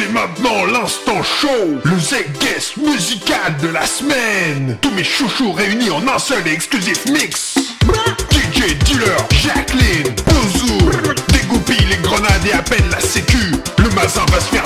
c'est maintenant l'instant show, le Z-Guest musical de la semaine. Tous mes chouchous réunis en un seul et exclusif mix. DJ Dealer, Jacqueline, Bozou, dégoupille les grenades et à peine la sécu. Le mazin va se faire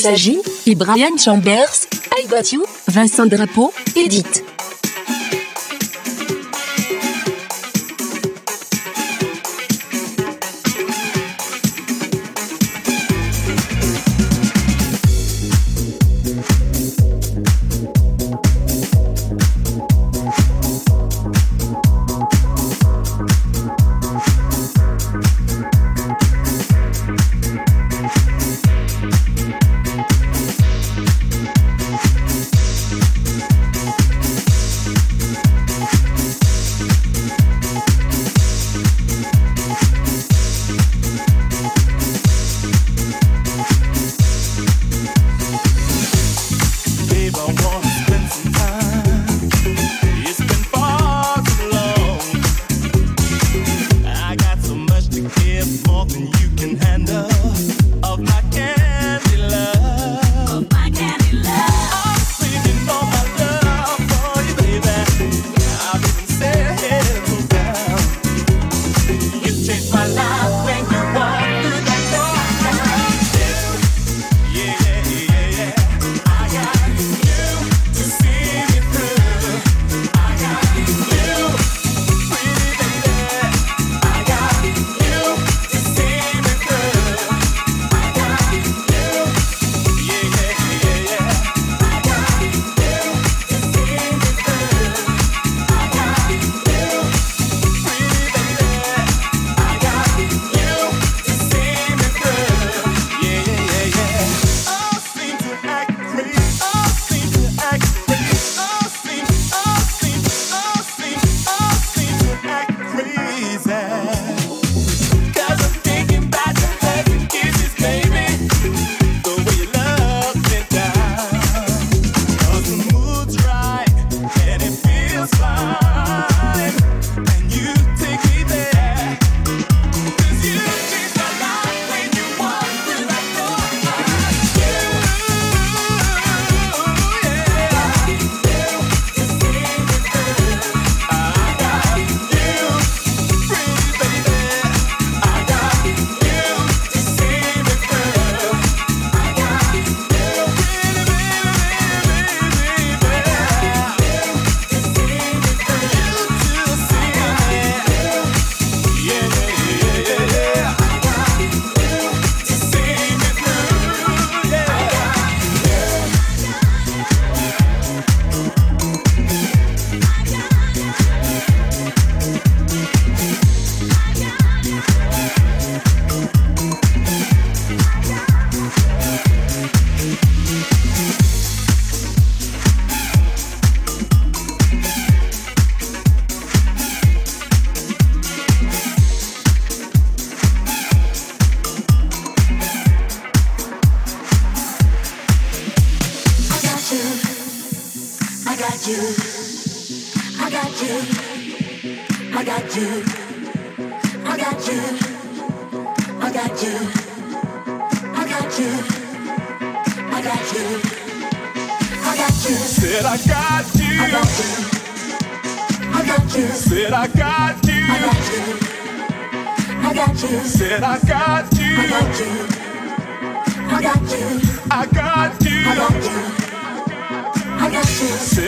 s'agit et Brian Chambers, I Got Vincent Drapeau, Edith. I got you. I got you. Said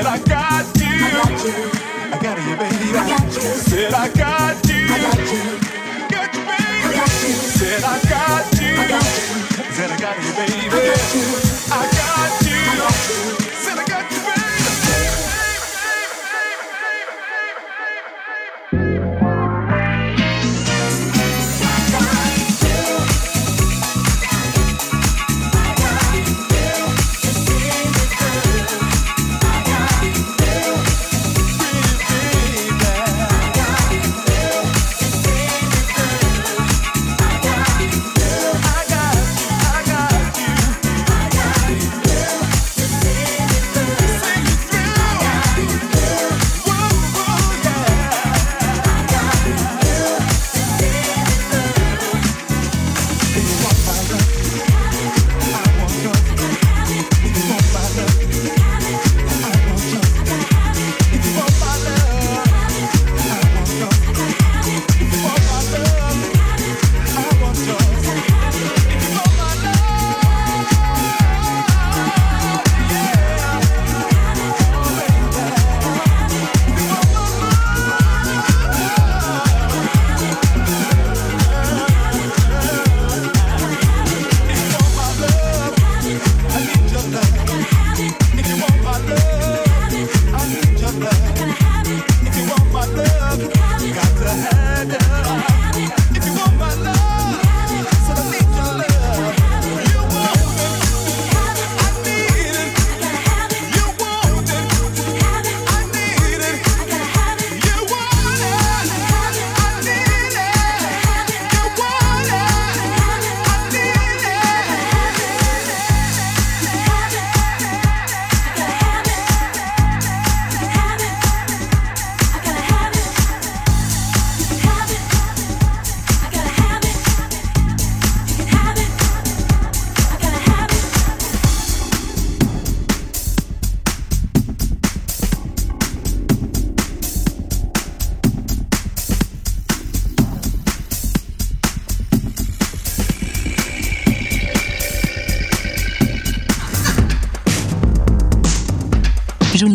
I got you. I got you. I got you. I got you. I got you. I got you. I got you. Said I got you. I got you. Got you, baby. I got you. Said I got you. I got you. Got you, I baby. got you. Said I got you. I got you. Said I got you, baby. I got you. I got you. I got you.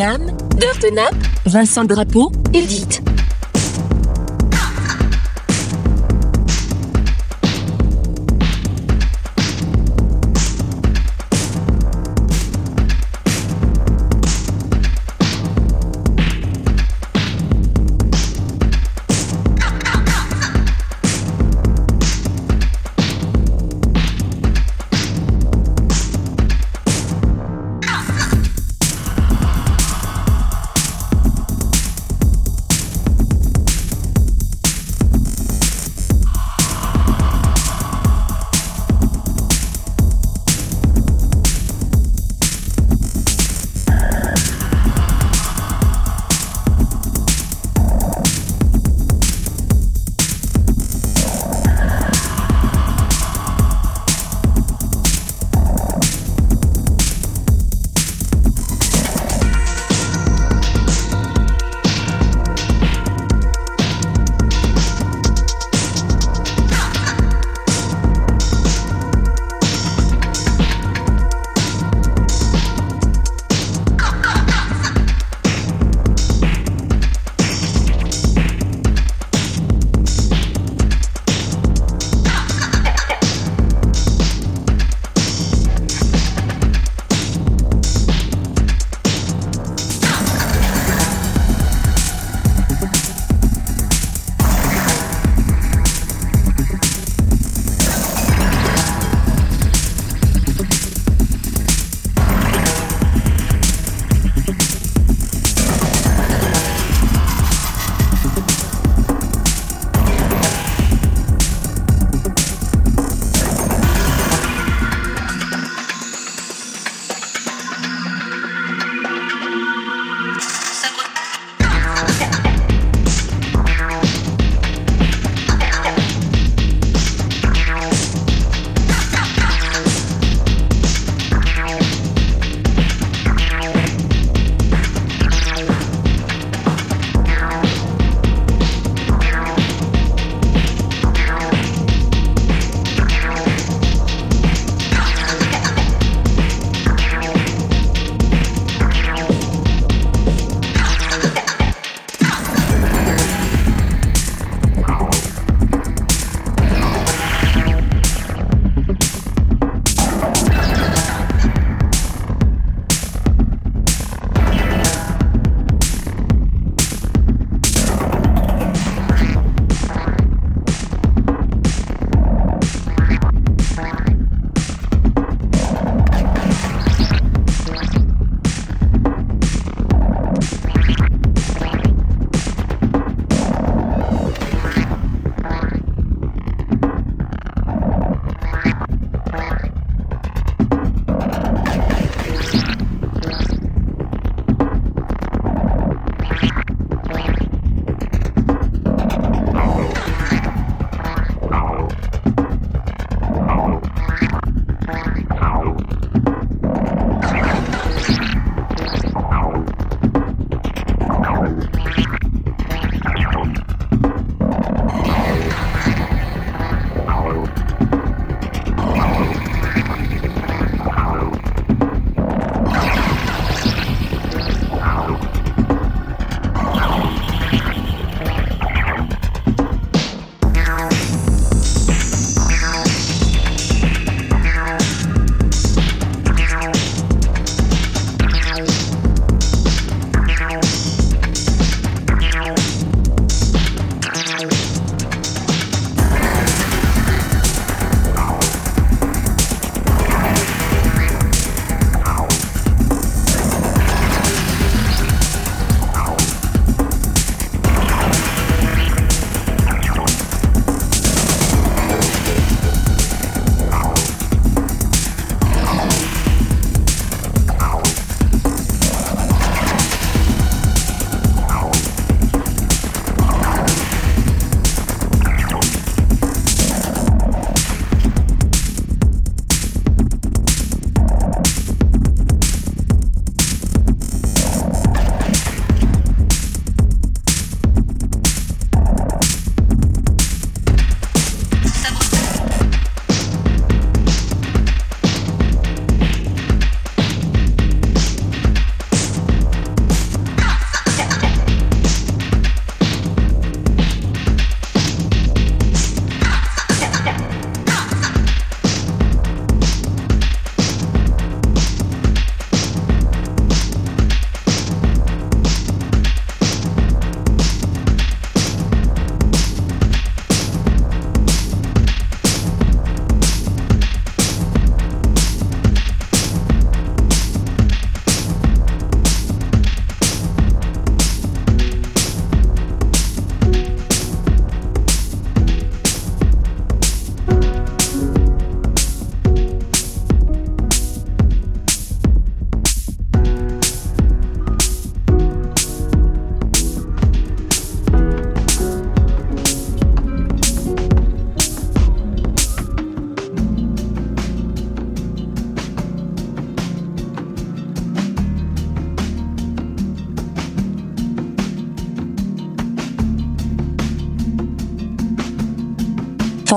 Dirtenap, Vincent Drapeau, Edith.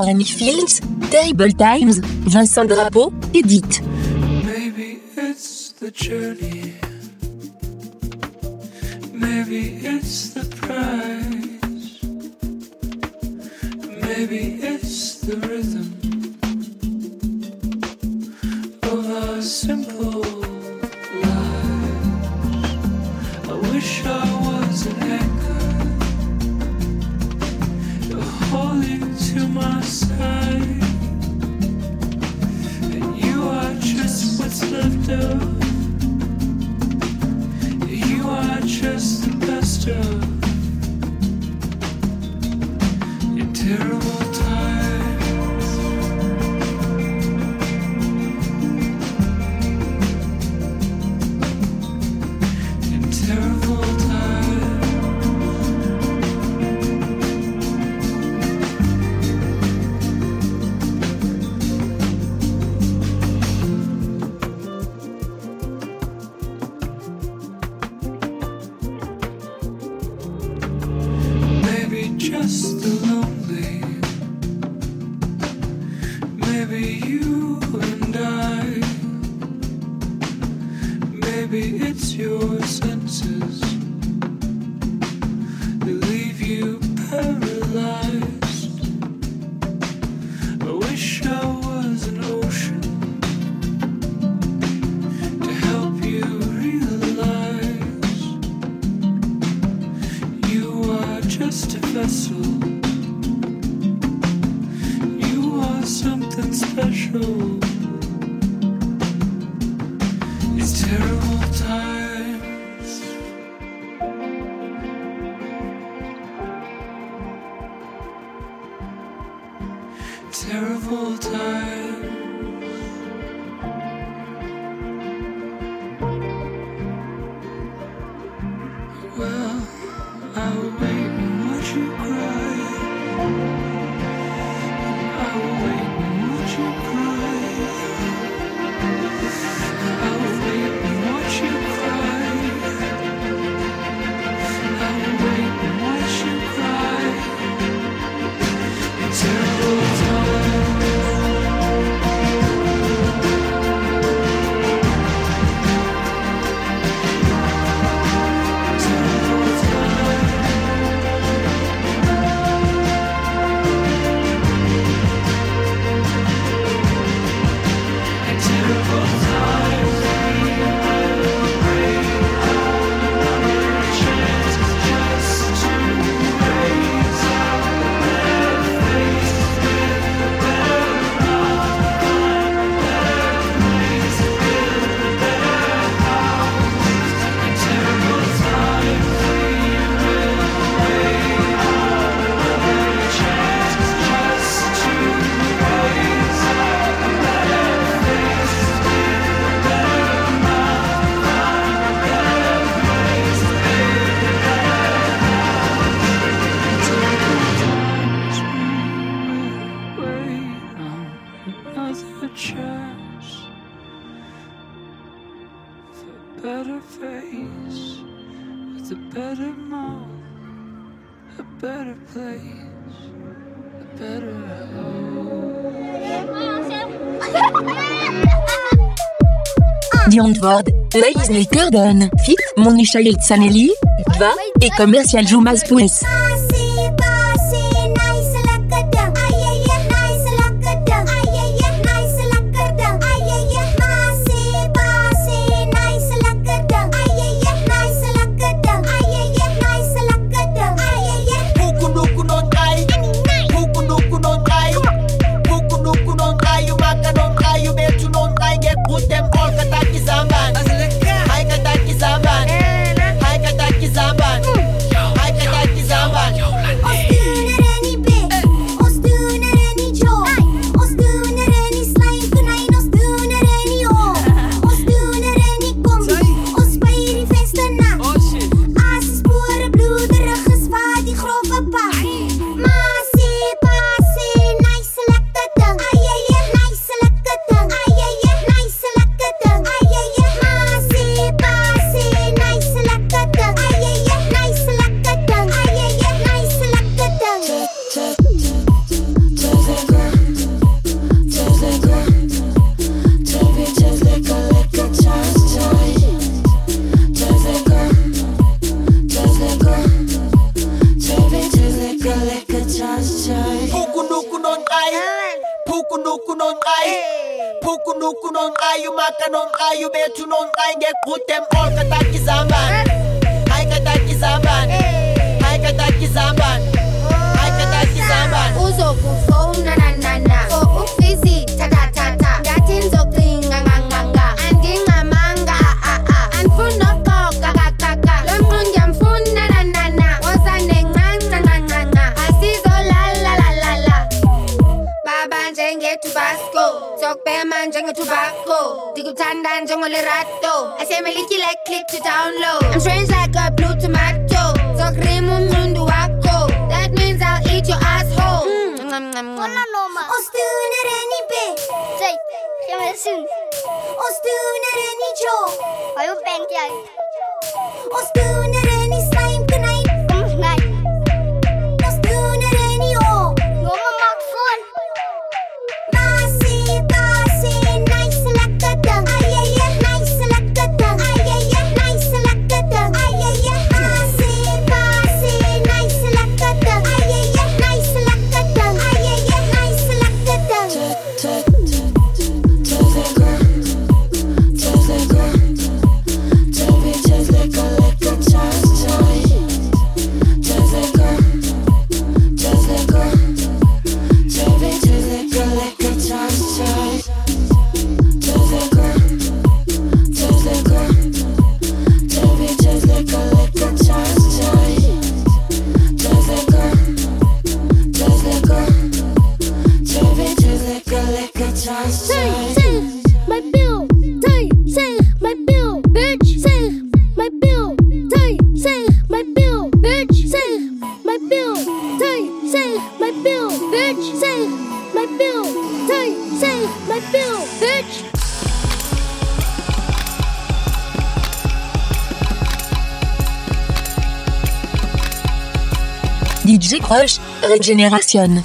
Annie Fields, Terrible Times, Vincent Drapeau, Edith. Maybe it's the journey. Maybe it's the prize. Maybe it's the rhythm of our simple. It's terrible. Landward, Leisner Curden, Fit, Monichel Zanelli, Va, et Commercial Jumas Puis. 쏙 빼야만 정을 투박고 디귿한 단 정원의 라또 SM을 잊기 like click to download. I'm strange like a blue tomato. 선크림 없는 두왔고 That means I'll eat your asshole. Mmm. Hola Loma. Ostuner en IP Jay, Jameson Ostuner en Ijo Hay un pendial. Ostuner DJ Crush, Régénération.